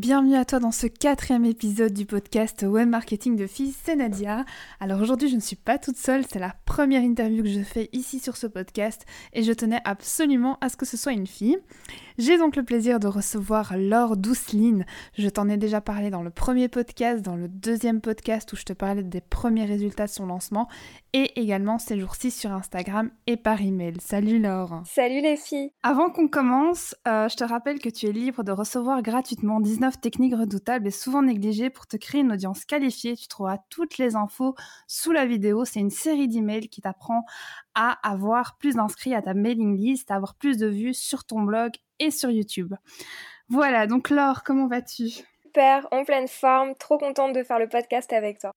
Bienvenue à toi dans ce quatrième épisode du podcast Web Marketing de Filles, c'est Nadia. Alors aujourd'hui je ne suis pas toute seule, c'est la première interview que je fais ici sur ce podcast et je tenais absolument à ce que ce soit une fille. J'ai donc le plaisir de recevoir Laure Douceline. Je t'en ai déjà parlé dans le premier podcast, dans le deuxième podcast où je te parlais des premiers résultats de son lancement et également ces jours-ci sur Instagram et par email. Salut Laure. Salut les filles. Avant qu'on commence, euh, je te rappelle que tu es libre de recevoir gratuitement 19 techniques redoutables et souvent négligées pour te créer une audience qualifiée. Tu trouveras toutes les infos sous la vidéo. C'est une série d'emails qui t'apprend à avoir plus d'inscrits à ta mailing list, à avoir plus de vues sur ton blog et sur YouTube. Voilà, donc Laure, comment vas-tu? Super, en pleine forme, trop contente de faire le podcast avec toi.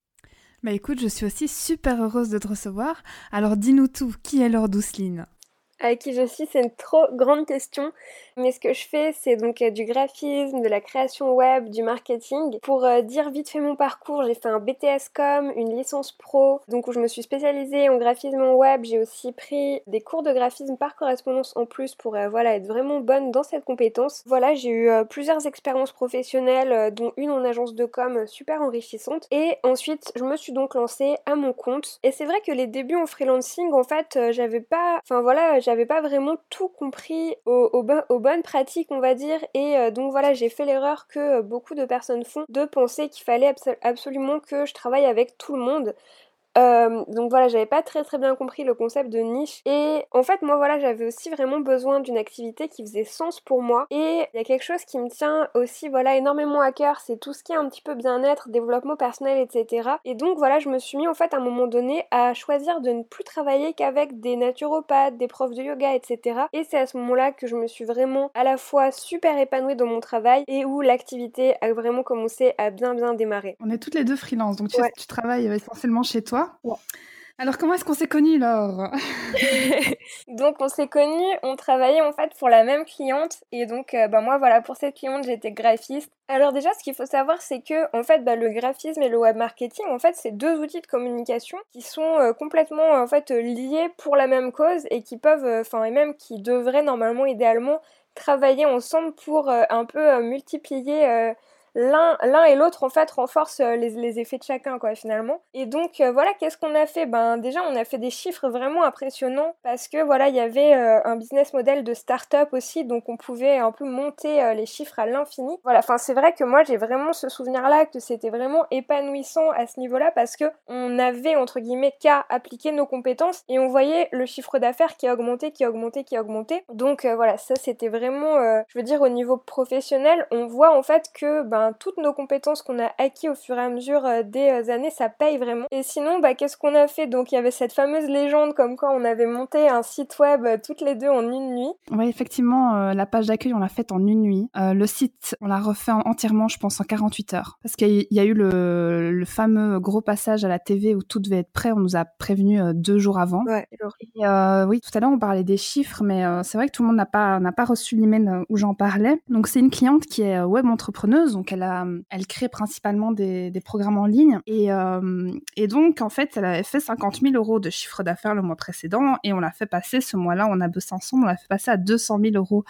Bah écoute, je suis aussi super heureuse de te recevoir. Alors dis-nous tout, qui est Laure Douceline avec qui je suis, c'est une trop grande question. Mais ce que je fais, c'est donc euh, du graphisme, de la création web, du marketing. Pour euh, dire vite fait mon parcours, j'ai fait un BTS Com, une licence pro, donc où je me suis spécialisée en graphisme en web. J'ai aussi pris des cours de graphisme par correspondance en plus pour euh, voilà être vraiment bonne dans cette compétence. Voilà, j'ai eu plusieurs expériences professionnelles, dont une en agence de com super enrichissante. Et ensuite, je me suis donc lancée à mon compte. Et c'est vrai que les débuts en freelancing, en fait, j'avais pas, enfin voilà j'avais pas vraiment tout compris aux, bonnes pratiques, on va dire. Et euh, donc voilà, j'ai fait l'erreur que euh, beaucoup de personnes font de penser qu'il fallait absolument que je travaille avec tout le monde. Euh, donc voilà, j'avais pas très très bien compris le concept de niche. Et en fait, moi voilà, j'avais aussi vraiment besoin d'une activité qui faisait sens pour moi. Et il y a quelque chose qui me tient aussi voilà énormément à cœur, c'est tout ce qui est un petit peu bien-être, développement personnel, etc. Et donc voilà, je me suis mis en fait à un moment donné à choisir de ne plus travailler qu'avec des naturopathes, des profs de yoga, etc. Et c'est à ce moment-là que je me suis vraiment à la fois super épanouie dans mon travail et où l'activité a vraiment commencé à bien bien démarrer. On est toutes les deux freelance, donc tu, tu travailles essentiellement chez toi. Alors comment est-ce qu'on s'est connus, Laure? Donc on s'est connus, on travaillait en fait pour la même cliente et donc euh, bah, moi voilà pour cette cliente j'étais graphiste. Alors déjà ce qu'il faut savoir c'est que en fait bah, le graphisme et le web marketing en fait c'est deux outils de communication qui sont euh, complètement en fait liés pour la même cause et qui peuvent euh, enfin et même qui devraient normalement idéalement travailler ensemble pour un peu multiplier l'un et l'autre en fait renforcent euh, les, effets de chacun quoi finalement. Et donc euh, voilà qu'est-ce qu'on a fait? Ben déjà on a fait des chiffres vraiment impressionnants parce que voilà il y avait euh, un business model de start-up aussi donc on pouvait un peu monter les chiffres à l'infini. Voilà enfin c'est vrai que moi j'ai vraiment ce souvenir là que c'était vraiment épanouissant à ce niveau là parce que on avait entre guillemets qu'à appliquer nos compétences et on voyait le chiffre d'affaires qui augmentait qui augmentait qui augmentait donc voilà ça c'était vraiment je veux dire au niveau professionnel on voit en fait que ben toutes nos compétences qu'on a acquis au fur et à mesure euh, des euh, années, ça paye vraiment. Et sinon, bah, qu'est-ce qu'on a fait? Donc il y avait cette fameuse légende comme quoi on avait monté un site web euh, toutes les deux en une nuit. Oui, effectivement, la page d'accueil, on l'a faite en une nuit. le site, on l'a refait entièrement, je pense, en 48 heures. Parce qu'il y a eu le, fameux gros passage à la TV où tout devait être prêt. On nous a prévenu deux jours avant. Ouais. Et, oui, tout à l'heure, on parlait des chiffres, mais c'est vrai que tout le monde n'a pas, n'a pas reçu l'email où j'en parlais. Donc c'est une cliente qui est web entrepreneuse, donc elle elle, crée principalement des, programmes en ligne. Et, euh, et, donc, en fait, elle avait fait 50 000 euros de chiffre d'affaires le mois précédent et on l'a fait passer, ce mois-là, on a bossé ensemble, on l'a fait passer à 200 000 euros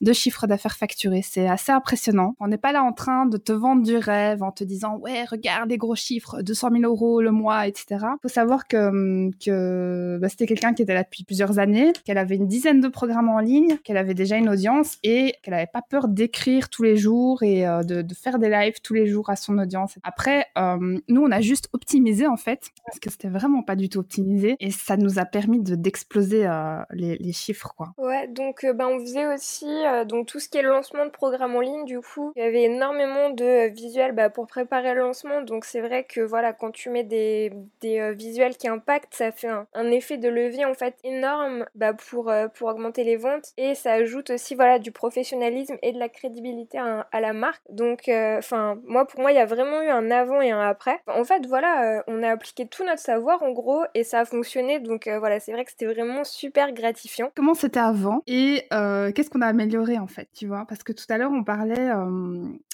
de chiffre d'affaires facturé. C'est assez impressionnant. On n'est pas là en train de te vendre du rêve en te disant ouais regarde les gros chiffres, 200 000 euros le mois, etc. Faut savoir que que bah, c'était quelqu'un qui était là depuis plusieurs années, qu'elle avait une dizaine de programmes en ligne, qu'elle avait déjà une audience et qu'elle n'avait pas peur d'écrire tous les jours et euh, de, faire des lives tous les jours à son audience. Après, euh, nous on a juste optimisé en fait parce que c'était vraiment pas du tout optimisé et ça nous a permis de d'exploser euh, les, les, chiffres quoi. Ouais, donc ben on faisait aussi euh, donc tout ce qui est lancement de programme en ligne, du coup, il y avait énormément de euh, visuels bah, pour préparer le lancement. Donc c'est vrai que voilà, quand tu mets des, euh, visuels qui impactent, ça fait un, effet de levier en fait énorme bah, pour, pour augmenter les ventes et ça ajoute aussi voilà du professionnalisme et de la crédibilité à, la marque. Donc enfin moi pour moi il y a vraiment eu un avant et un après. En fait voilà, on a appliqué tout notre savoir en gros et ça a fonctionné. Donc voilà, c'est vrai que c'était vraiment super gratifiant. Comment c'était avant et qu'est-ce qu'on a amélioré en fait, tu vois? Parce que tout à l'heure, on parlait.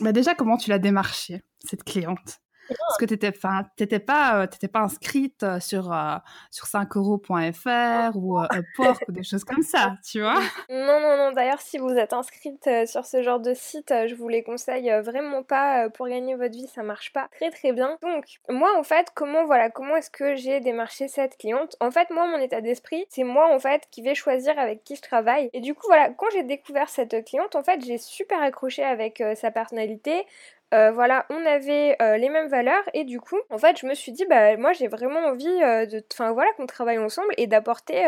Bah déjà, comment tu l'as démarché, cette cliente? Parce que tu n'étais pas, euh, pas inscrite euh, sur, euh, sur 5euros.fr ou Upwork ou des choses comme ça, tu vois Non, non, non. D'ailleurs, si vous êtes inscrite sur ce genre de site, je vous les conseille vraiment pas. Pour gagner votre vie, ça marche pas très très bien. Donc, moi, en fait, comment, voilà, comment est-ce que j'ai démarché cette cliente? En fait, moi, mon état d'esprit, c'est moi, en fait, qui vais choisir avec qui je travaille. Et du coup, voilà, quand j'ai découvert cette cliente, en fait, j'ai super accroché avec sa personnalité. Euh, voilà, on avait euh, les mêmes valeurs et du coup, en fait, je me suis dit, bah moi j'ai vraiment envie euh, de, enfin voilà, qu'on travaille ensemble et d'apporter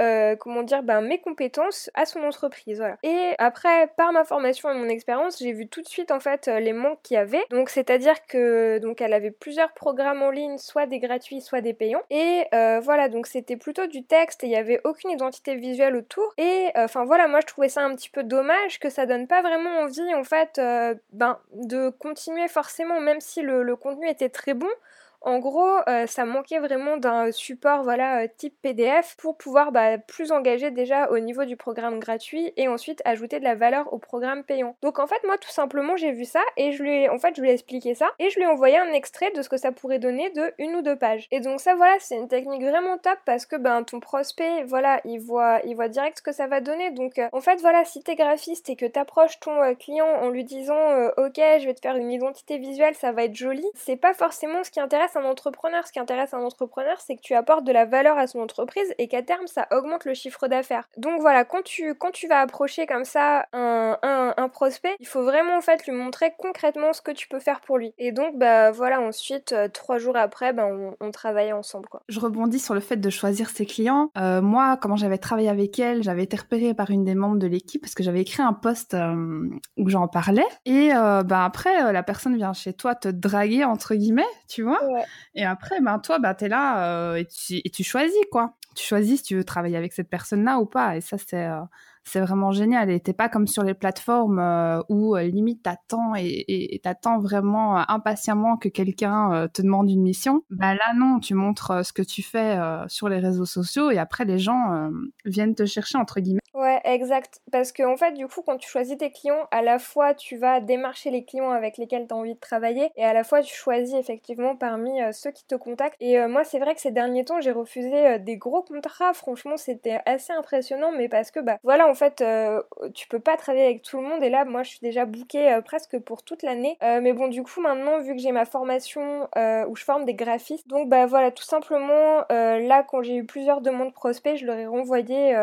euh, comment dire, ben, mes compétences à son entreprise. Voilà. Et après, par ma formation et mon expérience, j'ai vu tout de suite en fait euh, les manques qu'il y avait. Donc c'est-à-dire que donc elle avait plusieurs programmes en ligne, soit des gratuits, soit des payants. Et euh, voilà, donc c'était plutôt du texte et il n'y avait aucune identité visuelle autour. Et enfin voilà, moi je trouvais ça un petit peu dommage que ça donne pas vraiment envie en fait ben, de continuer forcément, même si le contenu était très bon. En gros, euh, ça manquait vraiment d'un support voilà, euh, type PDF pour pouvoir bah, plus engager déjà au niveau du programme gratuit et ensuite ajouter de la valeur au programme payant. Donc en fait, moi tout simplement, j'ai vu ça et je lui ai, en fait, je lui ai expliqué ça et je lui ai envoyé un extrait de ce que ça pourrait donner de une ou deux pages. Et donc ça voilà, c'est une technique vraiment top parce que ben ton prospect, voilà, il voit il voit direct ce que ça va donner. Donc euh, en fait, voilà, si t'es graphiste et que t'approches ton client en lui disant OK, je vais te faire une identité visuelle, ça va être joli, c'est pas forcément ce qui intéresse un entrepreneur. Ce qui intéresse un entrepreneur, c'est que tu apportes de la valeur à son entreprise et qu'à terme, ça augmente le chiffre d'affaires. Donc voilà, quand tu, quand tu vas approcher comme ça un, un, prospect, il faut vraiment en fait lui montrer concrètement ce que tu peux faire pour lui. Et donc, bah voilà, ensuite, euh, trois jours après, bah, on, on travaillait ensemble. Quoi. Je rebondis sur le fait de choisir ses clients. Euh, moi, comment j'avais travaillé avec elle, j'avais été repérée par une des membres de l'équipe parce que j'avais écrit un post euh, où j'en parlais. Et bah, après, la personne vient chez toi te draguer, entre guillemets, tu vois. Et après, ben, toi, ben, tu es là euh, et, tu, et, tu, choisis, quoi. Tu choisis si tu veux travailler avec cette personne-là ou pas. Et ça, c'est euh, c'est vraiment génial. Et t'es pas comme sur les plateformes euh, où limite t'attends et, t'attends vraiment impatiemment que quelqu'un te demande une mission. Bah là non, tu montres ce que tu fais sur les réseaux sociaux et après les gens viennent te chercher entre guillemets. Ouais, exact. Parce que en fait, du coup, quand tu choisis tes clients, à la fois tu vas démarcher les clients avec lesquels tu as envie de travailler et à la fois tu choisis effectivement parmi ceux qui te contactent. Et moi, c'est vrai que ces derniers temps, j'ai refusé des gros contrats. Franchement, c'était assez impressionnant, mais parce que bah voilà, en fait, euh, tu peux pas travailler avec tout le monde et là, moi, je suis déjà bookée euh, presque pour toute l'année. Euh, mais bon, du coup, maintenant, vu que j'ai ma formation où je forme des graphistes, donc bah voilà, tout simplement, là, quand j'ai eu plusieurs demandes prospects, je leur ai renvoyé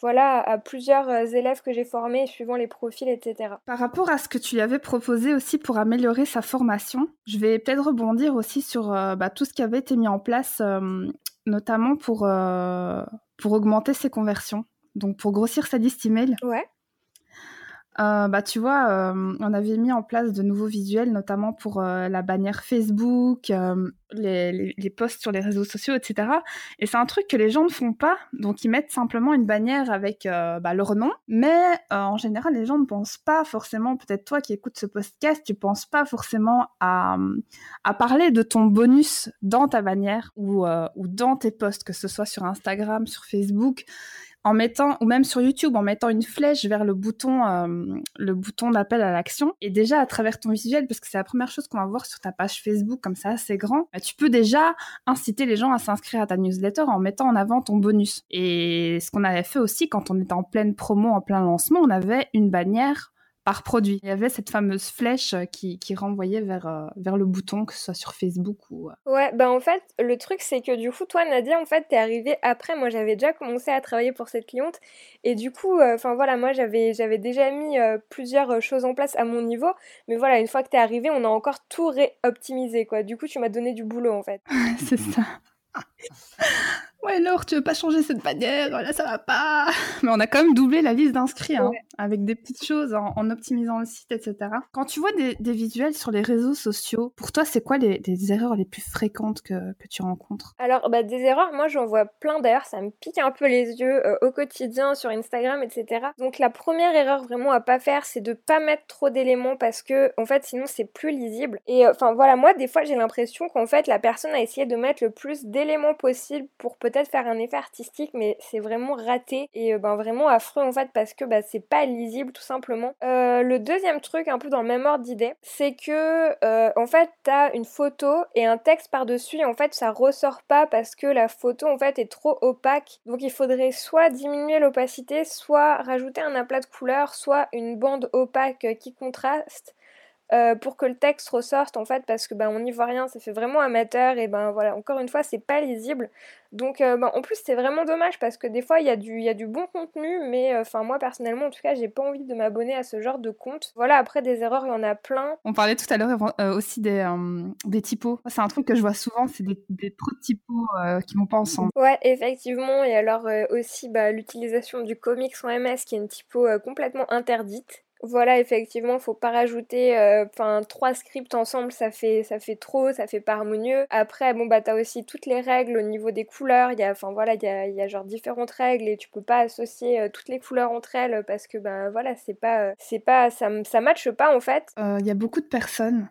voilà, à plusieurs élèves que j'ai formés suivant les profils, etc. Par rapport à ce que tu lui avais proposé aussi pour améliorer sa formation, je vais peut-être rebondir aussi sur bah, tout ce qui avait été mis en place, notamment pour, pour augmenter ses conversions donc pour grossir sa liste email. Ouais. Euh, bah, tu vois, euh, on avait mis en place de nouveaux visuels, notamment pour euh, la bannière Facebook, les, les, posts sur les réseaux sociaux, etc. Et c'est un truc que les gens ne font pas, donc ils mettent simplement une bannière avec bah, leur nom. Mais en général, les gens ne pensent pas forcément, peut-être toi qui écoutes ce podcast, tu penses pas forcément à, à parler de ton bonus dans ta bannière ou, ou dans tes posts, que ce soit sur Instagram, sur Facebook en mettant, ou même sur YouTube, en mettant une flèche vers le bouton, euh, le bouton d'appel à l'action. Et déjà, à travers ton visuel, parce que c'est la première chose qu'on va voir sur ta page Facebook, comme ça, c'est grand, bah, tu peux déjà inciter les gens à s'inscrire à ta newsletter en mettant en avant ton bonus. Et ce qu'on avait fait aussi quand on était en pleine promo, en plein lancement, on avait une bannière par produit. Il y avait cette fameuse flèche euh, qui, qui renvoyait vers, euh, vers le bouton, que ce soit sur Facebook ou... Euh. Ouais, bah en fait, le truc c'est que du coup, toi Nadia, en fait, t'es arrivée après. Moi, j'avais déjà commencé à travailler pour cette cliente. Et du coup, enfin voilà, moi, j'avais, j'avais déjà mis plusieurs choses en place à mon niveau. Mais voilà, une fois que t'es arrivée, on a encore tout réoptimisé, quoi. Du coup, tu m'as donné du boulot, en fait. c'est ça. Ouais, Laure, tu veux pas changer cette bannière Là, ça va pas. Mais on a quand même doublé la liste d'inscrits, hein, avec des petites choses en, optimisant le site, etc. Quand tu vois des, visuels sur les réseaux sociaux, pour toi, c'est quoi les, erreurs les plus fréquentes que, tu rencontres? Alors, bah, des erreurs, moi, j'en vois plein. D'ailleurs, ça me pique un peu les yeux euh, au quotidien sur Instagram, etc. Donc, la première erreur vraiment à pas faire, c'est de pas mettre trop d'éléments parce que, en fait, sinon, c'est plus lisible. Et euh, enfin, voilà, moi, des fois, j'ai l'impression qu'en fait, la personne a essayé de mettre le plus d'éléments possible pour peut faire un effet artistique, mais c'est vraiment raté et ben vraiment affreux en fait parce que bah, c'est pas lisible tout simplement. le deuxième truc, un peu dans le même ordre d'idée, c'est que en fait t'as une photo et un texte par-dessus en fait ça ressort pas parce que la photo en fait est trop opaque. Donc il faudrait soit diminuer l'opacité, soit rajouter un aplat de couleur, soit une bande opaque qui contraste. Euh, pour que le texte ressorte en fait parce que ben on n'y voit rien ça fait vraiment amateur et ben voilà encore une fois c'est pas lisible. Donc euh, ben, en plus c'est vraiment dommage parce que des fois il y a du il y a du bon contenu mais euh, enfin moi personnellement en tout cas j'ai pas envie de m'abonner à ce genre de compte. Voilà après des erreurs il y en a plein. On parlait tout à l'heure aussi des des typos. C'est un truc que je vois souvent c'est des, des trop de typos qui vont pas ensemble. Ouais effectivement. Et alors aussi bah, l'utilisation du comics en MS qui est une typo complètement interdite voilà, effectivement, faut pas rajouter euh, trois scripts ensemble, ça fait ça fait trop, ça fait pas harmonieux. Après, bon bah t'as aussi toutes les règles au niveau des couleurs, il y a enfin voilà, il y a, y a, genre différentes règles et tu peux pas associer euh, toutes les couleurs entre elles parce que ben voilà, c'est pas euh, c'est pas ça ça matche pas en fait. Il y a beaucoup de personnes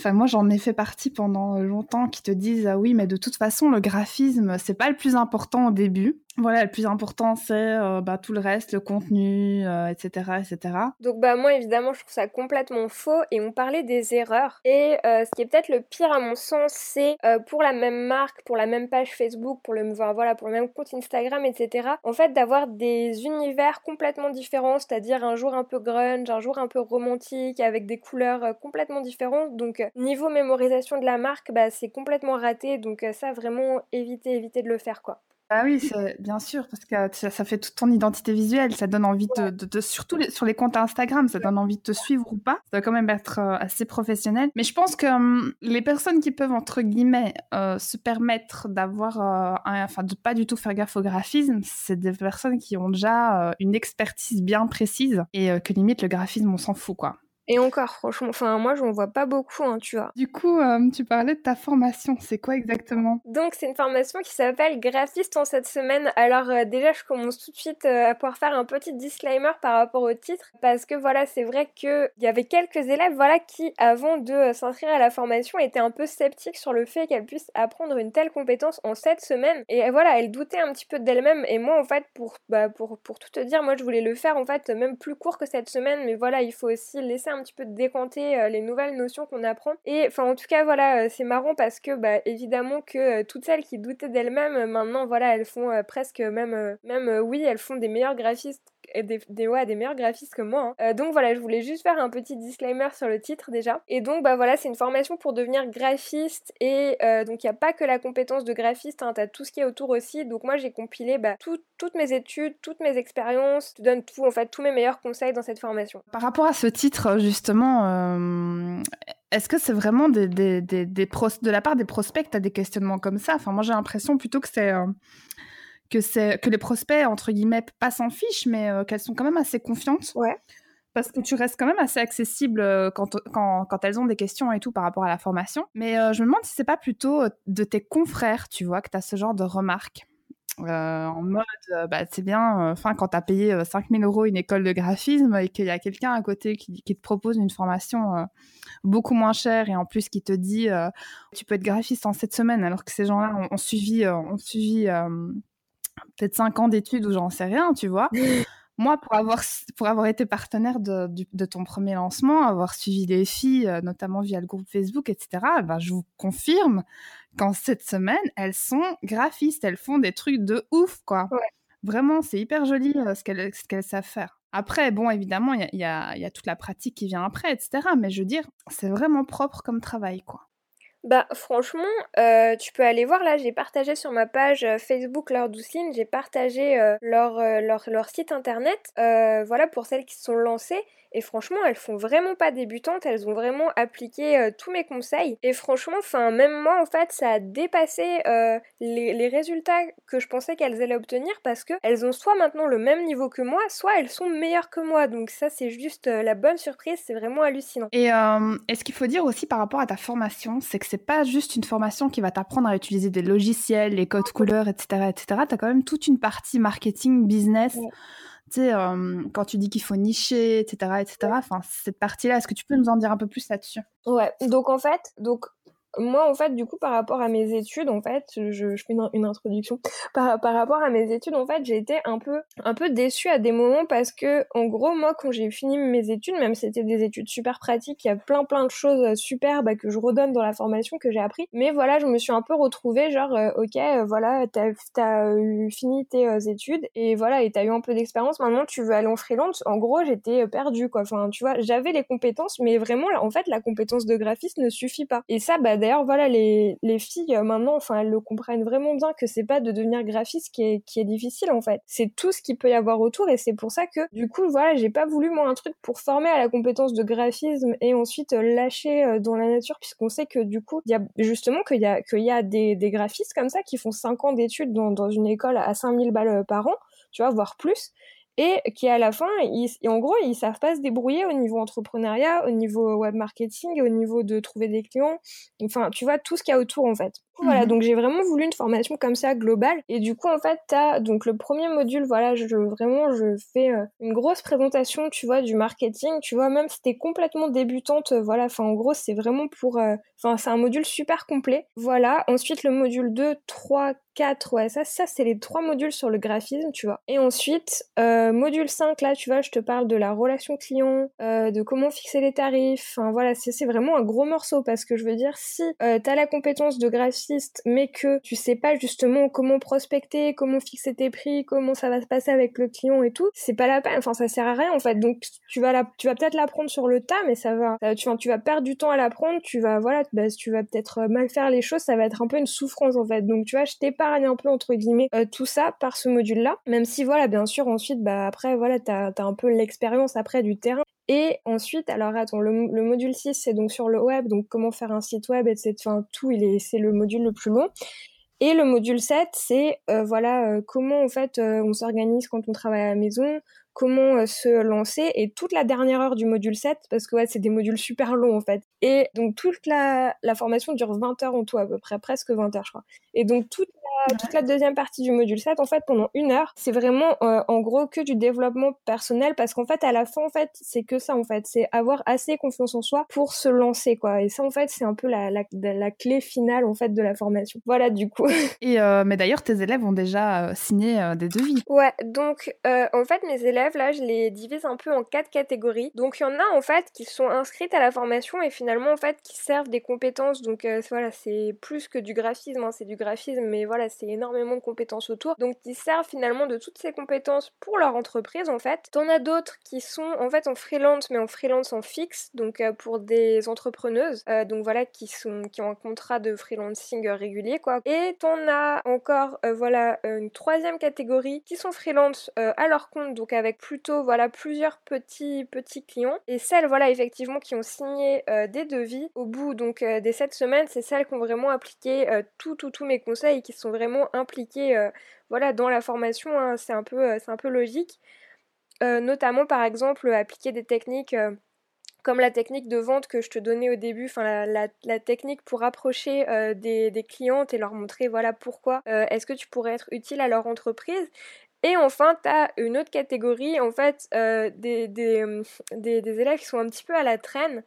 Enfin, moi, j'en ai fait partie pendant longtemps qui te disent ah oui, mais de toute façon, le graphisme, c'est pas le plus important au début. Voilà, le plus important, c'est euh, bah, tout le reste, le contenu, etc., euh, etc. Donc, bah, moi, évidemment, je trouve ça complètement faux. Et on parlait des erreurs. Et euh, ce qui est peut-être le pire, à mon sens, c'est pour la même marque, pour la même page Facebook, pour le, voilà, pour le même compte Instagram, etc. En fait, d'avoir des univers complètement différents, c'est-à-dire un jour un peu grunge, un jour un peu romantique, avec des couleurs complètement différentes. Donc, niveau mémorisation de la marque, bah, c'est complètement raté. Donc, ça, vraiment, éviter, éviter de le faire, quoi. Ah oui, bien sûr, parce que ça, fait toute ton identité visuelle, ça donne envie de, surtout sur les comptes Instagram, ça donne envie de te suivre ou pas. Ça doit quand même être euh, assez professionnel. Mais je pense que hum, les personnes qui peuvent entre guillemets euh, se permettre d'avoir, euh, enfin de pas du tout faire gaffe au graphisme, c'est des personnes qui ont déjà une expertise bien précise et que limite le graphisme on s'en fout quoi. Et encore, franchement, enfin, moi, je n'en vois pas beaucoup, hein, tu vois. Du coup, euh, tu parlais de ta formation. C'est quoi exactement? Donc, c'est une formation qui s'appelle graphiste en cette semaine. Alors, euh, déjà, je commence tout de suite euh, à pouvoir faire un petit disclaimer par rapport au titre. Parce que, voilà, c'est vrai qu'il y avait quelques élèves, voilà, qui, avant de s'inscrire à la formation, étaient un peu sceptiques sur le fait qu'elles puissent apprendre une telle compétence en cette semaine. Et voilà, elles doutaient un petit peu d'elles-mêmes. Et moi, en fait, pour, bah, pour, pour tout te dire, moi, je voulais le faire, en fait, même plus court que cette semaine. Mais voilà, il faut aussi laisser un un petit peu décanter euh, les nouvelles notions qu'on apprend. Et enfin, en tout cas, voilà, euh, c'est marrant parce que, bah, évidemment que euh, toutes celles qui doutaient d'elles-mêmes, maintenant, voilà, elles font presque même, même, oui, elles font des meilleurs graphistes des, des, ouais, des meilleurs graphistes que moi. Hein. donc voilà, je voulais juste faire un petit disclaimer sur le titre déjà. Et donc bah voilà, c'est une formation pour devenir graphiste et donc il n'y a pas que la compétence de graphiste, hein, t'as tout ce qui est autour aussi. Donc moi j'ai compilé bah, toutes mes études, toutes mes expériences, je te donne tout en fait, tous mes meilleurs conseils dans cette formation. Par rapport à ce titre justement, euh, est-ce que c'est vraiment des, des, des, de la part des prospects, tu as des questionnements comme ça? Enfin, moi, j'ai l'impression plutôt que c'est euh, que c'est que les prospects entre guillemets pas s'en fichent, mais euh, qu'elles sont quand même assez confiantes. Ouais. Parce que tu restes quand même assez accessible quand, quand, quand, elles ont des questions et tout par rapport à la formation. Mais je me demande si c'est pas plutôt de tes confrères, tu vois, que tu as ce genre de remarques. Euh, en mode, euh, bah, c'est bien, euh, enfin, quand tu as payé 5000 euros une école de graphisme et qu'il y a quelqu'un à côté qui, te propose une formation beaucoup moins chère et en plus qui te dit tu peux être graphiste en 7 semaines alors que ces gens-là ont, suivi, ont suivi peut-être 5 ans d'études ou j'en sais rien, tu vois. Moi, pour avoir, pour avoir été partenaire de, de, ton premier lancement, avoir suivi les filles, notamment via le groupe Facebook, etc., ben, je vous confirme qu'en cette semaine, elles sont graphistes, elles font des trucs de ouf, quoi. Vraiment, c'est hyper joli euh, ce qu'elles savent faire. Après, bon, évidemment, il y, y a, toute la pratique qui vient après, etc. Mais je veux dire, c'est vraiment propre comme travail, quoi. Bah franchement, euh, tu peux aller voir là, j'ai partagé sur ma page euh, Facebook leur doucine, j'ai partagé leur, leur, leur, site internet, voilà pour celles qui se sont lancées. Et franchement, elles font vraiment pas débutantes, elles ont vraiment appliqué euh, tous mes conseils. Et franchement, enfin, même moi, en fait, ça a dépassé euh, les, résultats que je pensais qu'elles allaient obtenir parce qu'elles ont soit maintenant le même niveau que moi, soit elles sont meilleures que moi. Donc ça, c'est juste euh, la bonne surprise, c'est vraiment hallucinant. Et, et ce qu'il faut dire aussi par rapport à ta formation, c'est que c'est pas juste une formation qui va t'apprendre à utiliser des logiciels, les codes couleurs, etc., etc. T'as quand même toute une partie marketing, business tu sais, quand tu dis qu'il faut nicher, etc., etc., enfin, cette partie-là, est-ce que tu peux nous en dire un peu plus là-dessus? Ouais, donc en fait, donc moi, en fait, du coup, par rapport à mes études, en fait, je, fais une, introduction. Par, par rapport à mes études, en fait, j'ai été un peu, un peu déçue à des moments parce que, en gros, moi, quand j'ai fini mes études, même si c'était des études super pratiques, il y a plein, plein de choses euh, super bah, que je redonne dans la formation que j'ai appris. Mais voilà, je me suis un peu retrouvée, genre, euh, ok, euh, voilà, t'as as fini tes études et voilà, et t'as eu un peu d'expérience. Maintenant, tu veux aller en freelance. En gros, j'étais perdue, quoi. Enfin, tu vois, j'avais les compétences, mais vraiment, en fait, la compétence de graphiste ne suffit pas. Et ça, bah, d'ailleurs, voilà, les, les filles, euh, maintenant, enfin, elles le comprennent vraiment bien que c'est pas de devenir graphiste qui est, qui est difficile, en fait. C'est tout ce qu'il peut y avoir autour et c'est pour ça que, du coup, voilà, j'ai pas voulu, moi, un truc pour former à la compétence de graphisme et ensuite euh, lâcher euh, dans la nature puisqu'on sait que, du coup, il y a justement qu'il y a, qu'il y a des, des graphistes comme ça qui font 5 ans d'études dans, dans une école à 5000 balles par an, tu vois, voire plus et qui à la fin, ils, en gros, ils savent pas se débrouiller au niveau entrepreneuriat, au niveau web marketing, au niveau de trouver des clients, enfin, tu vois, tout ce qu'il y a autour en fait. Voilà, mhm. donc j'ai vraiment voulu une formation comme ça globale. Et du coup, en fait, t'as donc le premier module, voilà, je vraiment je fais euh, une grosse présentation, tu vois, du marketing, tu vois, même si t'es complètement débutante, euh, voilà, enfin en gros, c'est vraiment pour, euh, enfin c'est un module super complet. Voilà. Ensuite, le module 2, 3, 4, ouais, ça, ça c'est les trois modules sur le graphisme, tu vois. Et ensuite, module 5, là, tu vois, je te parle de la relation client, de comment fixer les tarifs. Enfin voilà, c'est vraiment un gros morceau parce que je veux dire, si t'as la compétence de mais que tu sais pas justement comment prospecter, comment fixer tes prix, comment ça va se passer avec le client et tout, c'est pas la peine. Enfin, ça sert à rien en fait. Donc, tu vas la, tu vas peut-être l'apprendre sur le tas, mais ça va, tu, tu vas perdre du temps à l'apprendre. Tu vas, voilà, bah, tu vas peut-être euh, mal faire les choses. Ça va être un peu une souffrance en fait. Donc, tu vois, je t'épargne un peu entre guillemets euh, tout ça par ce module-là. Même si, voilà, bien sûr, ensuite, bah après, voilà, t'as as un peu l'expérience après du terrain. Et ensuite, alors attends, le, module 6, c'est donc sur le web, donc comment faire un site web, etc. Enfin, tout, il est, c'est le module le plus long. Et le module 7, c'est euh, voilà euh, comment en fait euh, on s'organise quand on travaille à la maison, comment se lancer et toute la dernière heure du module 7 parce que ouais, c'est des modules super longs en fait. Et donc toute la, la formation dure 20 heures en tout à peu près, presque 20 heures je crois. Et donc toute toute la deuxième partie du module 7, en fait, pendant une heure, c'est vraiment euh, en gros que du développement personnel parce qu'en fait, à la fin, en fait, c'est que ça, en fait, c'est avoir assez confiance en soi pour se lancer, quoi. Et ça, en fait, c'est un peu la, la, la, clé finale, en fait, de la formation. Voilà, du coup. Et euh, mais d'ailleurs, tes élèves ont déjà euh, signé des devis. Ouais, donc en fait, mes élèves, là, je les divise un peu en quatre catégories. Donc, il y en a, en fait, qui sont inscrites à la formation et finalement, en fait, qui servent des compétences. Donc, voilà, c'est plus que du graphisme, hein, c'est du graphisme, mais voilà, c'est énormément de compétences autour. Donc ils servent finalement de toutes ces compétences pour leur entreprise en fait. T'en as d'autres qui sont en fait en freelance mais en freelance en fixe, donc euh, pour des entrepreneuses, euh, donc voilà qui sont qui ont un contrat de freelancing régulier quoi. Et t'en as encore euh, voilà une troisième catégorie qui sont freelance à leur compte, donc avec plutôt voilà plusieurs petits petits clients. Et celles voilà effectivement qui ont signé des devis au bout donc des 7 semaines, c'est celles qui ont vraiment appliqué tout tout tous mes conseils qui sont vraiment impliqués euh, voilà, dans la formation, hein. c'est un, peu, euh, un peu logique. Euh, notamment par exemple appliquer des techniques comme la technique de vente que je te donnais au début, enfin la, technique pour approcher des, des, clientes et leur montrer voilà pourquoi est-ce que tu pourrais être utile à leur entreprise. Et enfin, tu as une autre catégorie, en fait, des, des, des, élèves qui sont un petit peu à la traîne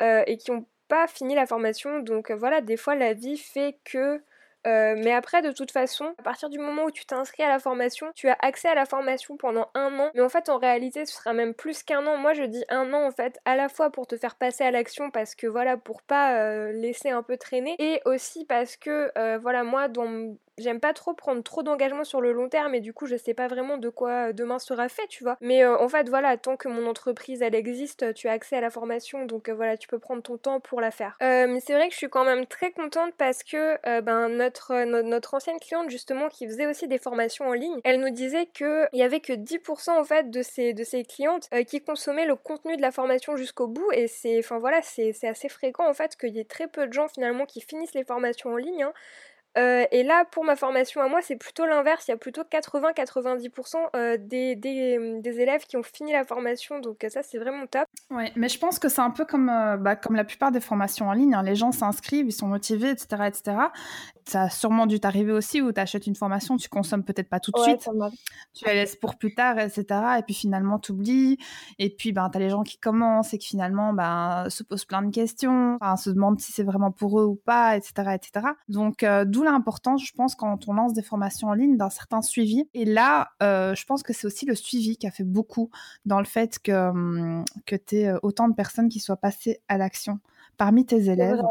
et qui n'ont pas fini la formation. Donc voilà, des fois la vie fait que euh, mais après, de toute façon, à partir du moment où tu t'inscris à la formation, tu as accès à la formation pendant un an. Mais en fait, en réalité, ce sera même plus qu'un an. Moi, je dis un an en fait, à la fois pour te faire passer à l'action parce que voilà, pour pas euh, laisser un peu traîner, et aussi parce que euh, voilà, moi, dans j'aime pas trop prendre trop d'engagement sur le long terme et du coup je sais pas vraiment de quoi euh, demain sera fait, tu vois. Mais euh, en fait voilà, tant que mon entreprise elle existe, tu as accès à la formation donc euh, voilà, tu peux prendre ton temps pour la faire. mais c'est vrai que je suis quand même très contente parce que ben notre, notre ancienne cliente justement qui faisait aussi des formations en ligne, elle nous disait que il y avait que 10% en fait de ses de clientes qui consommaient le contenu de la formation jusqu'au bout et c'est enfin voilà, c'est assez fréquent en fait qu'il y ait très peu de gens finalement qui finissent les formations en ligne. Hein. Euh, et là, pour ma formation à moi, c'est plutôt l'inverse. Il y a plutôt 80-90% euh, des, des, des, élèves qui ont fini la formation. Donc ça, c'est vraiment top. Oui, mais je pense que c'est un peu comme, euh, bah, comme la plupart des formations en ligne. Hein. Les gens s'inscrivent, ils sont motivés, etc. etc. Ça a sûrement dû t'arriver aussi où tu achètes une formation, tu consommes peut-être pas tout de suite. Tu la laisses pour plus tard, etc. Et puis finalement, tu oublies. Et puis, ben, tu as les gens qui commencent et qui finalement ben, se posent plein de questions, se demandent si c'est vraiment pour eux ou pas, etc. etc. Donc, d'où l'importance, je pense, quand on lance des formations en ligne, d'un certain suivi. Et là, euh, je pense que c'est aussi le suivi qui a fait beaucoup dans le fait que, hum, que tu aies euh, autant de personnes qui soient passées à l'action parmi tes élèves.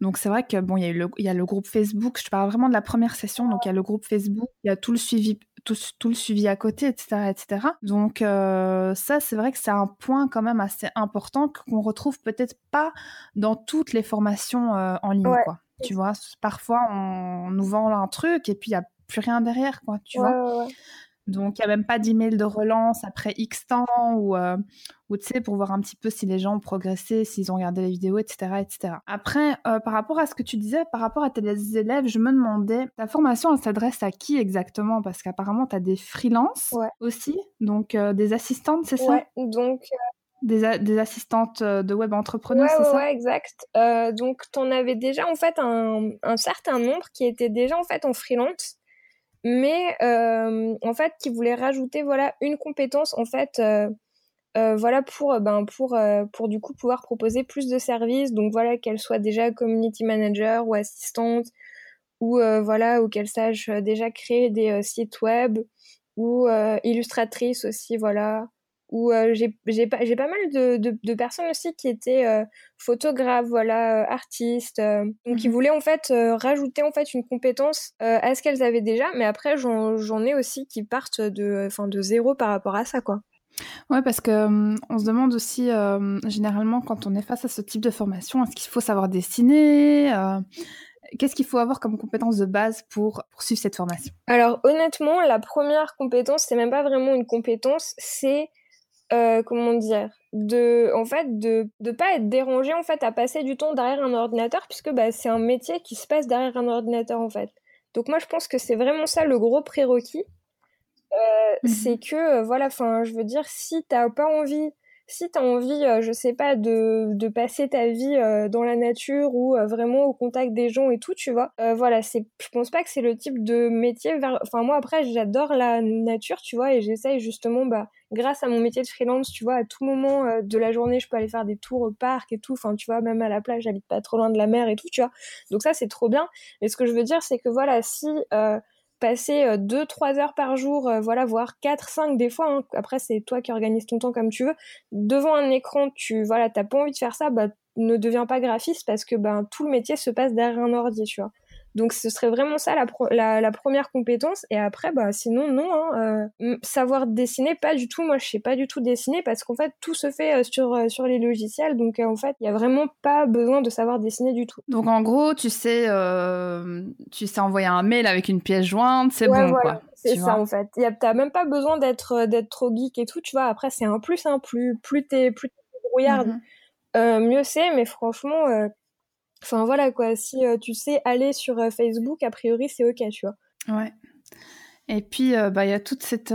Donc c'est vrai que bon, il y, a le, il y a le groupe Facebook. Je parle vraiment de la première session. Donc il y a le groupe Facebook, il y a tout le suivi, tout, tout le suivi à côté, etc., etc. Donc euh, ça, c'est vrai que c'est un point quand même assez important qu'on retrouve peut-être pas dans toutes les formations en ligne, quoi. Tu vois, parfois on nous vend un truc et puis il n'y a plus rien derrière, quoi, tu vois? Donc il n'y a même pas d'email de relance après X temps ou, euh, ou tu sais, pour voir un petit peu si les gens ont progressé, s'ils ont regardé les vidéos, etc. etc. Après, euh, par rapport à ce que tu disais, par rapport à tes élèves, je me demandais, ta formation, elle s'adresse à qui exactement? Parce qu'apparemment, tu as des freelances aussi, donc euh, des assistantes, c'est ça? Ouais, donc des, des, assistantes euh, de web entrepreneurs, c'est ça? Ouais, exact. Euh, donc, tu en avais déjà en fait un, un, certain nombre qui étaient déjà en fait en freelance, mais euh, en fait qui voulaient rajouter voilà une compétence en fait euh voilà pour ben pour pour du coup pouvoir proposer plus de services. Donc voilà qu'elle soit déjà community manager ou assistante ou voilà ou qu'elle sache déjà créer des sites web ou illustratrice aussi voilà où euh, j'ai pas, pas mal de, de, de, personnes aussi qui étaient euh, photographes, voilà, euh, artistes, donc qui mmh voulaient en fait rajouter en fait une compétence à ce qu'elles avaient déjà, mais après j'en ai aussi qui partent de, enfin de zéro par rapport à ça, quoi. Ouais, parce que on se demande aussi généralement quand on est face à ce type de formation, est-ce qu'il faut savoir dessiner Qu'est-ce qu'il faut avoir comme compétence de base pour poursuivre cette formation? Alors honnêtement, la première compétence, c'est même pas vraiment une compétence, c'est euh, comment dire de en fait de de pas être dérangé en fait à passer du temps derrière un ordinateur puisque bah, c'est un métier qui se passe derrière un ordinateur en fait. Donc moi je pense que c'est vraiment ça le gros prérequis. Euh, mmh c'est que euh, voilà enfin je veux dire si t'as pas envie si tu as envie, euh, je sais pas, de, passer ta vie euh, dans la nature ou euh, vraiment au contact des gens et tout, tu vois, voilà, c'est, je pense pas que c'est le type de métier vers, enfin moi après j'adore la nature, tu vois, et j'essaye justement, bah, grâce à mon métier de freelance, tu vois, à tout moment de la journée, je peux aller faire des tours au parc et tout, enfin tu vois, même à la plage, j'habite pas trop loin de la mer et tout, tu vois, donc ça c'est trop bien. Mais ce que je veux dire, c'est que voilà, si passer 2-3 euh, heures par jour, euh, voilà, voire 4-5 des fois, hein. après c'est toi qui organises ton temps comme tu veux, devant un écran, tu voilà, t'as pas envie de faire ça, bah ne deviens pas graphiste parce que ben tout le métier se passe derrière un ordi, tu vois. Donc ce serait vraiment ça la, la, première compétence. Et après, bah sinon non, hein, euh, savoir dessiner, pas du tout. Moi, je sais pas du tout dessiner parce qu'en fait tout se fait euh, sur euh, sur les logiciels. Donc en fait, il y a vraiment pas besoin de savoir dessiner du tout. Donc en gros, tu sais, tu sais envoyer un mail avec une pièce jointe, c'est bon quoi. C'est ça en fait. T'as même pas besoin d'être d'être trop geek et tout. Tu vois. Après, c'est un plus, hein, plus plus t'es plus brouillard. Mm-hmm. mieux c'est, mais franchement, Enfin voilà quoi, si euh, tu sais aller sur euh, Facebook, a priori c'est ok, tu vois. Ouais. Et puis euh, bah il y a toute cette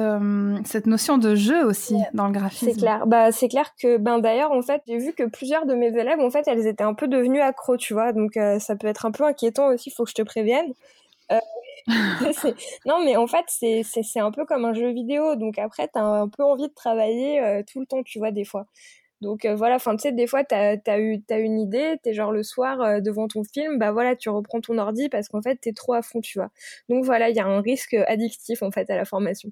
cette notion de jeu aussi dans le graphisme. C'est clair. Bah c'est clair que ben d'ailleurs en fait j'ai vu que plusieurs de mes élèves en fait elles étaient un peu devenues accros, tu vois. Donc ça peut être un peu inquiétant aussi, faut que je te prévienne. non mais en fait c'est un peu comme un jeu vidéo. Donc après t'as un peu envie de travailler tout le temps, tu vois des fois. Donc euh, voilà, enfin tu sais, des fois t'as as eu as une idée, t'es genre le soir euh, devant ton film, bah voilà, tu reprends ton ordi parce qu'en fait t'es trop à fond, tu vois. Donc voilà, il y a un risque addictif en fait à la formation.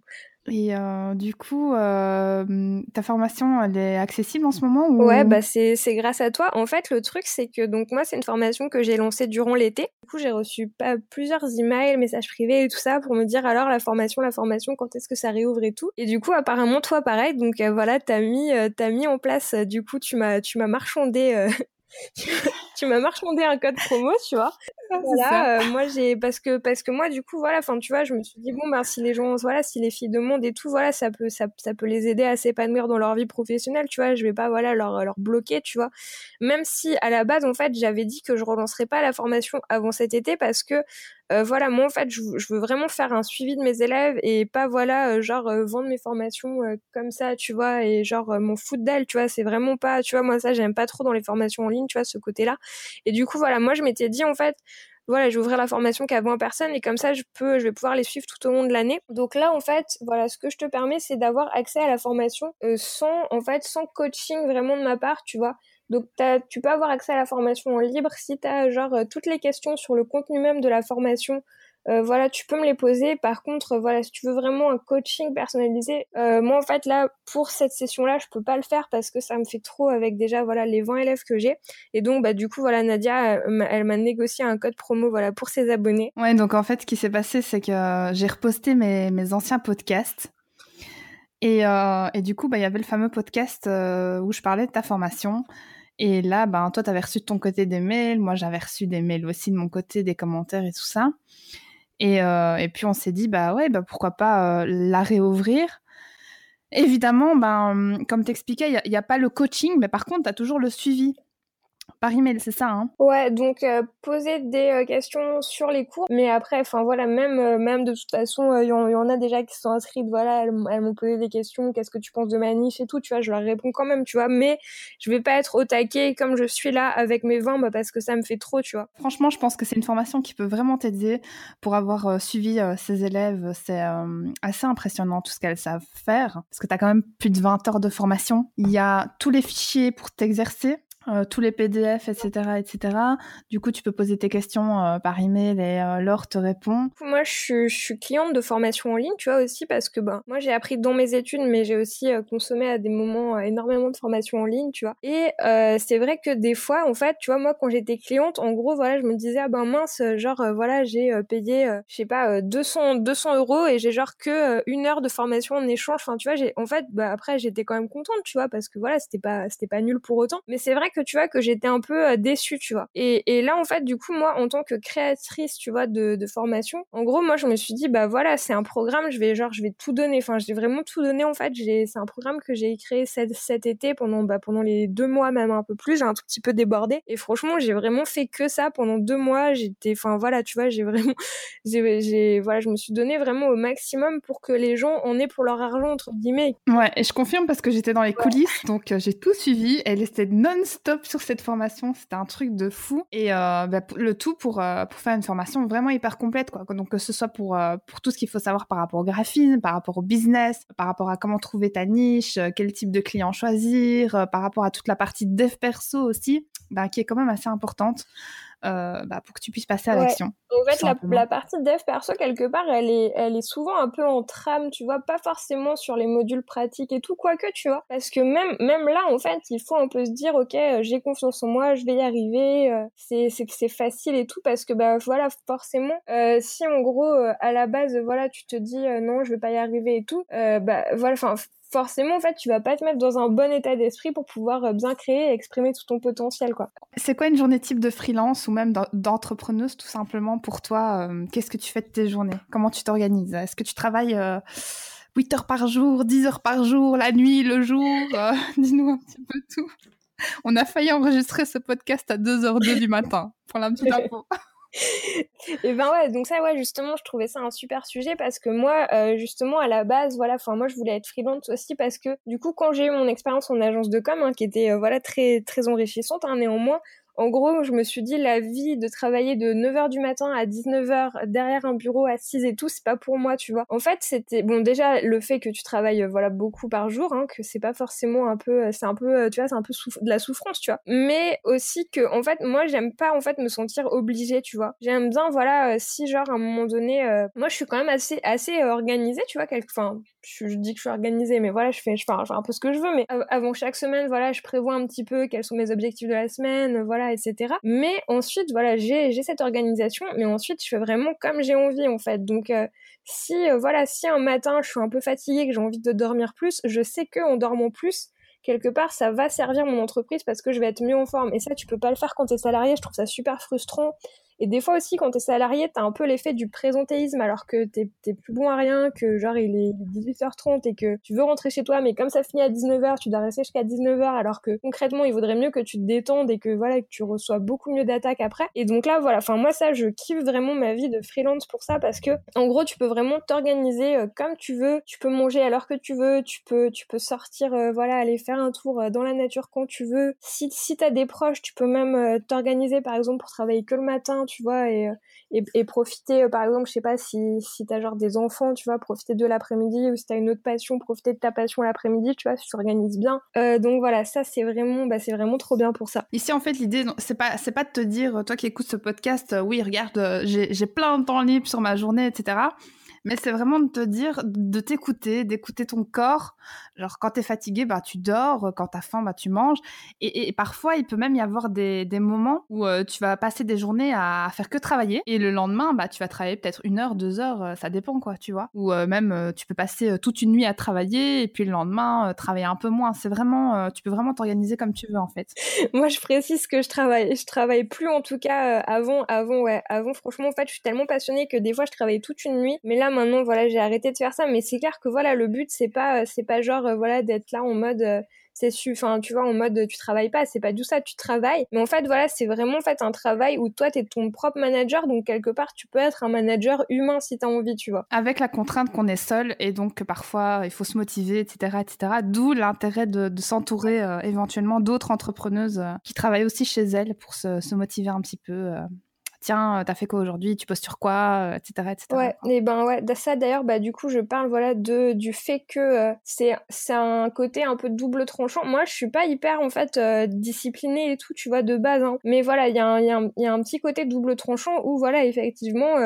Et euh, du coup, euh, ta formation, elle est accessible en ce moment ou... Ouais, bah c'est grâce à toi. En fait, le truc, c'est que donc moi, c'est une formation que j'ai lancée durant l'été. Du coup, j'ai reçu pas, plusieurs emails, messages privés et tout ça pour me dire alors la formation, la formation, quand est-ce que ça réouvre et tout. Et du coup, apparemment, toi, pareil. Donc euh, voilà, t'as mis, as mis en place. du coup, tu m'as, tu m'as marchandé. tu m'as marchandé un code promo, tu vois. voilà, euh, moi j'ai parce que parce que moi du coup voilà, enfin tu vois, je me suis dit bon ben si les gens voilà, si les filles de monde et tout voilà, ça peut ça, ça peut les aider à s'épanouir dans leur vie professionnelle, tu vois, je vais pas voilà leur leur bloquer, tu vois. Même si à la base en fait, j'avais dit que je relancerais pas la formation avant cet été parce que euh, voilà, moi en fait, je, veux vraiment faire un suivi de mes élèves et pas voilà, euh, genre euh, vendre mes formations comme ça, tu vois, et genre mon foot d'elle, tu vois, c'est vraiment pas, tu vois, moi ça j'aime pas trop dans les formations en ligne, tu vois, ce côté-là. Et du coup, voilà, moi je m'étais dit en fait, voilà, je ouvrir la formation qu'à 20 personnes et comme ça, je peux, je vais pouvoir les suivre tout au long de l'année. Donc là, en fait, voilà, ce que je te permets, c'est d'avoir accès à la formation sans, en fait, sans coaching vraiment de ma part, tu vois. Donc tu peux avoir accès à la formation en libre si tu as genre euh, toutes les questions sur le contenu même de la formation. Euh, voilà, tu peux me les poser. Par contre, voilà, si tu veux vraiment un coaching personnalisé, euh, moi en fait là pour cette session-là, je peux pas le faire parce que ça me fait trop avec déjà voilà les 20 élèves que j'ai. Et donc bah du coup voilà Nadia, elle m'a négocié un code promo voilà pour ses abonnés. Ouais, donc en fait ce qui s'est passé c'est que j'ai reposté mes, anciens podcasts. Et, et du coup, bah, il y avait le fameux podcast où je parlais de ta formation. Et là, ben, toi, tu avais reçu de ton côté des mails, moi, j'avais reçu des mails aussi de mon côté, des commentaires et tout ça. Et, euh, et puis, on s'est dit, bah ouais, bah, pourquoi pas euh, la réouvrir. Évidemment, ben, comme t'expliquais, il n'y a, a, pas le coaching, mais par contre, tu as toujours le suivi par email, c'est ça hein? Ouais, donc euh, poser des euh, questions sur les cours, mais après, enfin voilà, même euh, même de toute façon, il y, en a déjà qui sont inscrites, voilà, elles, m'ont posé des questions, qu'est-ce que tu penses de ma niche et tout, tu vois, je leur réponds quand même, tu vois, mais je vais pas être au taquet comme je suis là avec mes 20, bah, parce que ça me fait trop, tu vois. Franchement, je pense que c'est une formation qui peut vraiment t'aider pour avoir suivi ses élèves, c'est assez impressionnant tout ce qu'elles savent faire, parce que tu as quand même plus de 20 heures de formation, il y a tous les fichiers pour t'exercer, euh, tous les PDF, etc., etc. Du coup, tu peux poser tes questions euh, par email et euh, te répond. Moi, je suis, je suis, cliente de formation en ligne, tu vois aussi, parce que ben, moi, j'ai appris dans mes études, mais j'ai aussi consommé à des moments énormément de formation en ligne, tu vois. Et c'est vrai que des fois, en fait, tu vois, moi, quand j'étais cliente, en gros, voilà, je me disais, ah ben mince, genre, voilà, j'ai payé, je sais pas, 200, 200 euros et j'ai genre que une heure de formation en échange. Enfin, tu vois, j'ai, en fait, bah après, j'étais quand même contente, tu vois, parce que voilà, c'était pas, c'était pas nul pour autant. Mais c'est vrai que tu vois que j'étais un peu euh, déçue, tu vois. Et, et, là en fait du coup moi en tant que créatrice, tu vois, de, de formation, en gros moi je me suis dit bah voilà c'est un programme, je vais genre je vais tout donner. Enfin j'ai vraiment tout donné en fait. C'est un programme que j'ai créé cet, cet été pendant bah pendant les deux mois même un peu plus. J'ai un tout petit peu débordé et franchement j'ai vraiment fait que ça pendant deux mois. J'étais enfin voilà tu vois j'ai vraiment j'ai voilà je me suis donné vraiment au maximum pour que les gens en aient pour leur argent entre guillemets. Ouais et je confirme parce que j'étais dans les coulisses donc euh, j'ai tout suivi. Elle était non-stop sur cette formation. C'était un truc de fou. Et euh, bah, le tout pour, euh, pour faire une formation vraiment hyper complète. Quoi. Donc, que ce soit pour, euh, pour tout ce qu'il faut savoir par rapport au graphisme, par rapport au business, par rapport à comment trouver ta niche, quel type de client choisir, par rapport à toute la partie dev perso aussi, bah, qui est quand même assez importante. Euh, bah, pour que tu puisses passer à l'action. En fait, la, partie dev perso, quelque part, elle est, elle est souvent un peu en trame, tu vois, pas forcément sur les modules pratiques et tout, quoique, tu vois. Parce que même, même là, en fait, il faut un peu se dire, ok, euh, j'ai confiance en moi, je vais y arriver, euh, c'est, c'est, c'est facile et tout, parce que, bah, voilà, forcément, si en gros, à la base, voilà, tu te dis, non, je vais pas y arriver et tout, bah, voilà, enfin, forcément, en fait, tu vas pas te mettre dans un bon état d'esprit pour pouvoir euh, bien créer et exprimer tout ton potentiel, quoi. C'est quoi une journée type de freelance ou même d'entrepreneuse, tout simplement, pour toi euh, Qu'est-ce que tu fais de tes journées? Comment tu t'organises? Est-ce que tu travailles 8 euh, heures par jour, 10 heures par jour, la nuit, le jour? Dis-nous un petit peu tout. On a failli enregistrer ce podcast à 2h02 du matin, pour la petite info et ben ouais, donc ça, ouais, justement, je trouvais ça un super sujet parce que moi, euh, justement, à la base, voilà, enfin, moi, je voulais être freelance aussi parce que, du coup, quand j'ai eu mon expérience en agence de com, hein, qui était, euh, voilà, très, très enrichissante, hein, néanmoins, en gros, je me suis dit, la vie de travailler de 9h du matin à 19h derrière un bureau assise et tout, c'est pas pour moi, tu vois. En fait, c'était, bon, déjà, le fait que tu travailles, euh, voilà, beaucoup par jour, hein, que c'est pas forcément un peu, euh, c'est un peu, euh, tu vois, c'est un peu de la souffrance, tu vois. Mais aussi que, en fait, moi, j'aime pas, en fait, me sentir obligée, tu vois. J'aime bien, voilà, si, genre, à un moment donné, moi, je suis quand même assez, assez organisée, tu vois, quelque, enfin, je, dis que je suis organisée, mais voilà, je fais, je fais, un peu ce que je veux, mais avant chaque semaine, voilà, je prévois un petit peu quels sont mes objectifs de la semaine, voilà, etc. Mais ensuite, voilà, j'ai, cette organisation, mais ensuite, je fais vraiment comme j'ai envie, en fait. Donc, euh, si, euh, voilà, si un matin, je suis un peu fatiguée, que j'ai envie de dormir plus, je sais que en dormant plus, quelque part, ça va servir mon entreprise parce que je vais être mieux en forme. Et ça, tu peux pas le faire quand t'es salarié. Je trouve ça super frustrant. Et des fois aussi, quand t'es salarié, t'as un peu l'effet du présentéisme, alors que t'es plus bon à rien, que genre il est 18h30 et que tu veux rentrer chez toi, mais comme ça finit à 19h, tu dois rester jusqu'à 19h, alors que concrètement, il vaudrait mieux que tu te détendes et que voilà, que tu reçois beaucoup mieux d'attaques après. Et donc là, voilà, enfin moi ça, je kiffe vraiment ma vie de freelance pour ça parce que en gros, tu peux vraiment t'organiser euh, comme tu veux, tu peux manger à l'heure que tu veux, tu peux, tu peux sortir, euh, voilà, aller faire un tour euh, dans la nature quand tu veux. Si, si t'as des proches, tu peux même t'organiser par exemple pour travailler que le matin, tu vois, et, et, profiter, par exemple, je sais pas si, si t'as genre des enfants, tu vois, profiter de l'après-midi ou si t'as une autre passion, profiter de ta passion l'après-midi, tu vois, tu t'organises bien. donc voilà, ça c'est vraiment, bah, c'est vraiment trop bien pour ça. Ici en fait l'idée, c'est pas, c'est pas de te dire, toi qui écoutes ce podcast, oui regarde, j'ai plein de temps libre sur ma journée, etc mais c'est vraiment de te dire, de t'écouter, d'écouter ton corps. Genre, quand t'es fatigué, bah, tu dors, quand t'as faim, bah, tu manges. Et, parfois, il peut même y avoir des, des moments où euh, tu vas passer des journées à, faire que travailler. Et le lendemain, bah, tu vas travailler peut-être une heure, deux heures, euh, ça dépend, quoi, tu vois. Ou euh, même, tu peux passer toute une nuit à travailler et puis le lendemain, travailler un peu moins. C'est vraiment, tu peux vraiment t'organiser comme tu veux, en fait. Moi, je précise que je travaille, je travaille plus, en tout cas, avant, avant, ouais, avant, franchement, en fait, je suis tellement passionnée que des fois, je travaillais toute une nuit. Mais là, maintenant, voilà, j'ai arrêté de faire ça. Mais c'est clair que voilà, le but, c'est pas, c'est pas genre, euh, voilà, d'être là en mode, euh, c'est enfin, tu vois, en mode, tu travailles pas. C'est pas du ça, tu travailles. Mais en fait, voilà, c'est vraiment, en fait, un travail où toi, t'es ton propre manager. Donc, quelque part, tu peux être un manager humain si t'as envie, tu vois. Avec la contrainte qu'on est seul et donc, parfois, il faut se motiver, etc., etc. D'où l'intérêt de, s'entourer euh, éventuellement d'autres entrepreneuses qui travaillent aussi chez elles pour se motiver un petit peu tiens, euh, t'as fait quoi aujourd'hui, tu postes sur quoi, etc., euh, etc. Ouais, et ben ouais, ça d'ailleurs, bah du coup, je parle voilà de du fait que euh, c'est c'est un côté un peu double tranchant. Moi, je suis pas hyper en fait disciplinée et tout, tu vois, de base. Hein. Mais voilà, il y, a un, y, y a un petit côté double tranchant où voilà, effectivement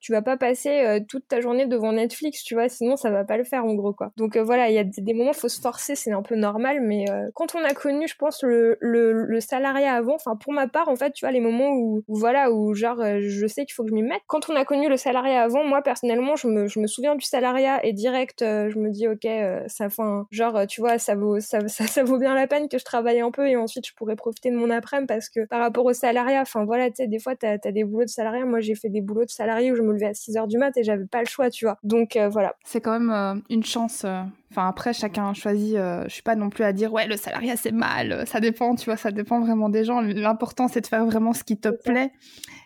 tu vas pas passer euh, toute ta journée devant Netflix, tu vois, sinon ça va pas le faire en gros quoi. Donc euh, voilà, il y a des, moments faut se forcer, c'est un peu normal, mais euh, quand on a connu, je pense le, le, le salariat avant, enfin pour ma part en fait, tu vois les moments où, voilà où genre je sais qu'il faut que je m'y mette. Quand on a connu le salariat avant, moi personnellement, je me, je me souviens du salariat et direct je me dis ok, ça enfin genre tu vois ça vaut ça, ça, ça vaut bien la peine que je travaille un peu et ensuite je pourrais profiter de mon après-midi parce que par rapport au salariat, enfin voilà, tu sais des fois t'as as des boulots de salariat, moi j'ai fait des boulots de salarié où je me lever à 6 heures du mat et j'avais pas le choix, tu vois. Donc euh, voilà. C'est quand même euh, une chance. Euh. Enfin après chacun choisit. je suis pas non plus à dire ouais le salariat c'est mal. Ça dépend, tu vois, ça dépend vraiment des gens. L'important c'est de faire vraiment ce qui te plaît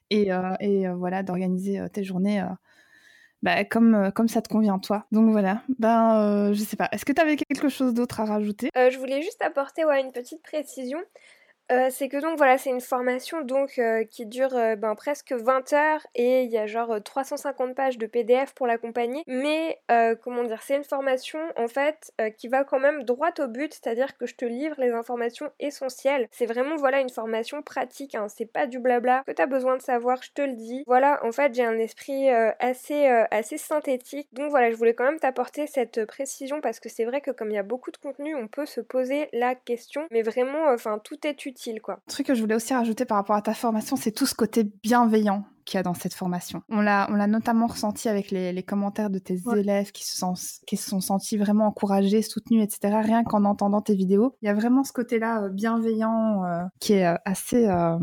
et, et voilà d'organiser tes journées. Bah, comme, comme ça te convient toi. Donc voilà, ben je sais pas. Est-ce que tu avais quelque chose d'autre à rajouter? Je voulais juste apporter ouais, une petite précision. Euh, c'est que donc voilà, c'est une formation donc euh, qui dure euh, ben, presque 20 heures et il y a genre 350 pages de PDF pour l'accompagner. Mais comment dire, c'est une formation en fait qui va quand même droit au but, c'est-à-dire que je te livre les informations essentielles. C'est vraiment voilà une formation pratique, hein. c'est pas du blabla que t'as besoin de savoir, je te le dis. Voilà, en fait j'ai un esprit assez assez synthétique. Donc voilà, je voulais quand même t'apporter cette précision parce que c'est vrai que comme il y a beaucoup de contenu, on peut se poser la question. Mais vraiment, enfin tout est utile quoi. Un truc que je voulais aussi rajouter par rapport à ta formation, c'est tout ce côté bienveillant qu'il y a dans cette formation. On l'a, on l'a notamment ressenti avec les, commentaires de tes élèves qui se, sont, qui se sont sentis vraiment encouragés, soutenus, etc. Rien qu'en entendant tes vidéos. Il y a vraiment ce côté-là euh, bienveillant euh, qui est euh,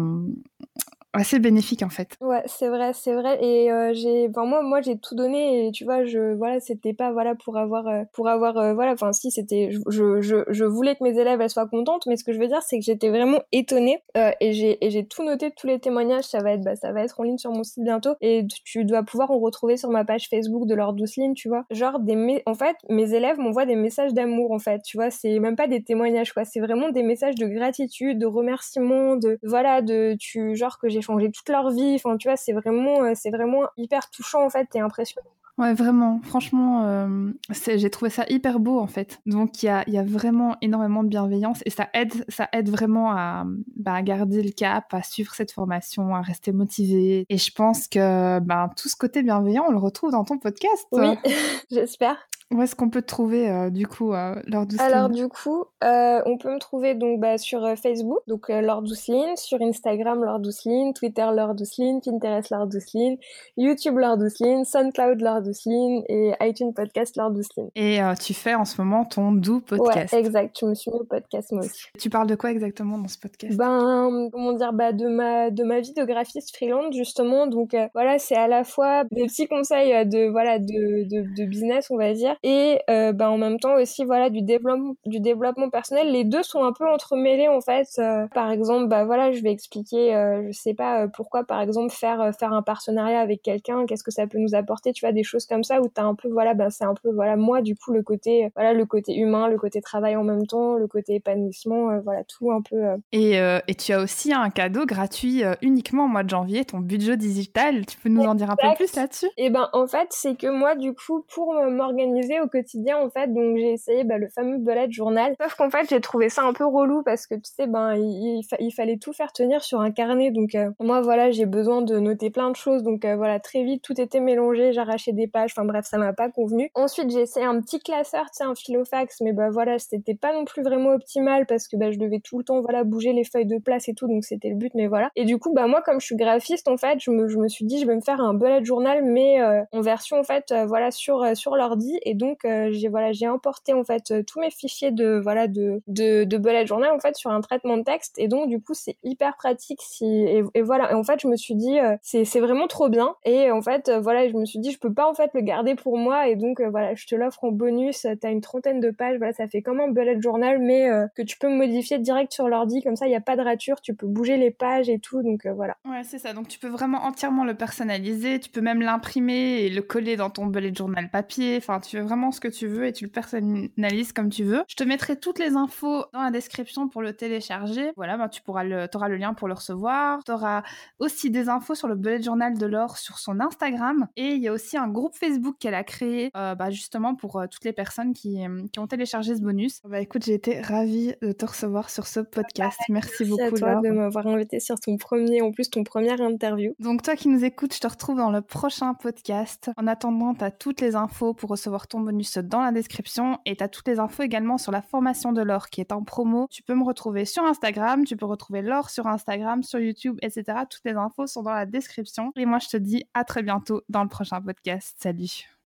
assez bénéfique en fait. Ouais, c'est vrai, c'est vrai. Et euh, j'ai, enfin moi, moi j'ai tout donné. Et tu vois, je, voilà, c'était pas voilà pour avoir, euh, pour avoir, euh, voilà, enfin si c'était, je, je, je, voulais que mes élèves elles soient contentes, mais ce que je veux dire, c'est que j'étais vraiment étonnée et j'ai, et j'ai tout noté, tous les témoignages. Ça va être, bah, ça va être en ligne sur mon site bientôt. Et tu dois pouvoir en retrouver sur ma page Facebook de leur douce ligne, tu vois. Genre des, en fait, mes élèves m'envoient des messages d'amour en fait, tu vois. C'est même pas des témoignages quoi, c'est vraiment des messages de gratitude, de remerciement, de, voilà, de, tu, genre que j'ai changé toute leur vie. Enfin, tu vois, c'est vraiment, euh, c'est vraiment hyper touchant en fait. T'es impressionnant. Ouais, vraiment. Franchement, euh, j'ai trouvé ça hyper beau en fait. Donc il y a, y a, vraiment énormément de bienveillance et ça aide, ça aide vraiment à, bah, à, garder le cap, à suivre cette formation, à rester motivé. Et je pense que bah, tout ce côté bienveillant, on le retrouve dans ton podcast. Oui, j'espère. Où est-ce qu'on peut te trouver euh, du coup, euh, Laure Douceline? Alors du coup, euh, on peut me trouver donc bah, sur Facebook, donc Laure Douceline, sur Instagram Laure Douceline, Twitter Laure Douceline, Pinterest Laure Douceline, YouTube Laure Douceline, SoundCloud Laure Douceline et iTunes Podcast Laure Douceline. Et tu fais en ce moment ton doux podcast. Ouais, exact. Je me suis mis au podcast moi aussi. Tu parles de quoi exactement dans ce podcast? Ben, comment dire, bah de ma de ma vie de graphiste freelance justement. Donc voilà, c'est à la fois des petits conseils de voilà de, de, de business on va dire et euh, ben en même temps aussi voilà du développement du développement personnel. Les deux sont un peu entremêlés en fait. Euh, par exemple bah voilà je vais expliquer euh, je sais pas pourquoi par exemple faire faire un partenariat avec quelqu'un qu'est-ce que ça peut nous apporter tu vois des choses comme ça où t'as un peu voilà ben c'est un peu voilà moi du coup le côté voilà le côté humain le côté travail en même temps le côté épanouissement voilà tout un peu et, et tu as aussi un cadeau gratuit uniquement au mois de janvier ton budget digital. Tu peux nous en dire un peu plus là-dessus? Et eh ben en fait c'est que moi du coup pour m'organiser au quotidien en fait. Donc j'ai essayé bah, le fameux bullet journal. Sauf qu'en fait j'ai trouvé ça un peu relou parce que tu sais ben il, fallait tout faire tenir sur un carnet. Donc euh, moi voilà j'ai besoin de noter plein de choses. Donc euh, voilà très vite tout était mélangé. J'arrachais des pages. Enfin bref ça m'a pas convenu. Ensuite j'ai essayé un petit classeur tu sais un filofax. Mais bah voilà c'était pas non plus vraiment optimal parce que bah je devais tout le temps voilà bouger les feuilles de place et tout. Donc c'était le but mais voilà. Et du coup bah moi comme je suis graphiste en fait je me, je me suis dit je vais me faire un bullet journal mais euh, en version en fait voilà sur sur l'ordi. Et donc euh, j'ai voilà, j'ai importé en fait euh, tous mes fichiers de voilà de de, bullet journal en fait sur un traitement de texte. Et donc du coup c'est hyper pratique si et, voilà. Et en fait je me suis dit euh, c'est c'est vraiment trop bien. Et en fait voilà je me suis dit je peux pas en fait le garder pour moi. Et donc voilà je te l'offre en bonus. T'as une trentaine de pages. Voilà ça fait comme un bullet journal mais que tu peux modifier direct sur l'ordi. Comme ça il y a pas de rature. Tu peux bouger les pages et tout. Donc voilà. Ouais c'est ça. Donc tu peux vraiment entièrement le personnaliser. Tu peux même l'imprimer et le coller dans ton bullet journal papier. Enfin tu vraiment ce que tu veux et tu le personnalises comme tu veux. Je te mettrai toutes les infos dans la description pour le télécharger. Voilà, ben, tu pourras le, auras le lien pour le recevoir. Tu auras aussi des infos sur le bullet journal de Laure sur son Instagram. Et il y a aussi un groupe Facebook qu'elle a créé euh, bah, justement pour euh, toutes les personnes qui, euh, qui, ont téléchargé ce bonus. Bah écoute, j'ai été ravie de te recevoir sur ce podcast. Merci, beaucoup. Merci à toi de m'avoir invité sur ton premier, en plus ton première interview. Donc toi qui nous écoutes, je te retrouve dans le prochain podcast. En attendant, tu as toutes les infos pour recevoir ton bonus dans la description et tu as toutes les infos également sur la formation de Laure qui est en promo. Tu peux me retrouver sur Instagram, tu peux retrouver Laure sur Instagram, sur YouTube, etc. Toutes les infos sont dans la description. Et moi, je te dis à très bientôt dans le prochain podcast. Salut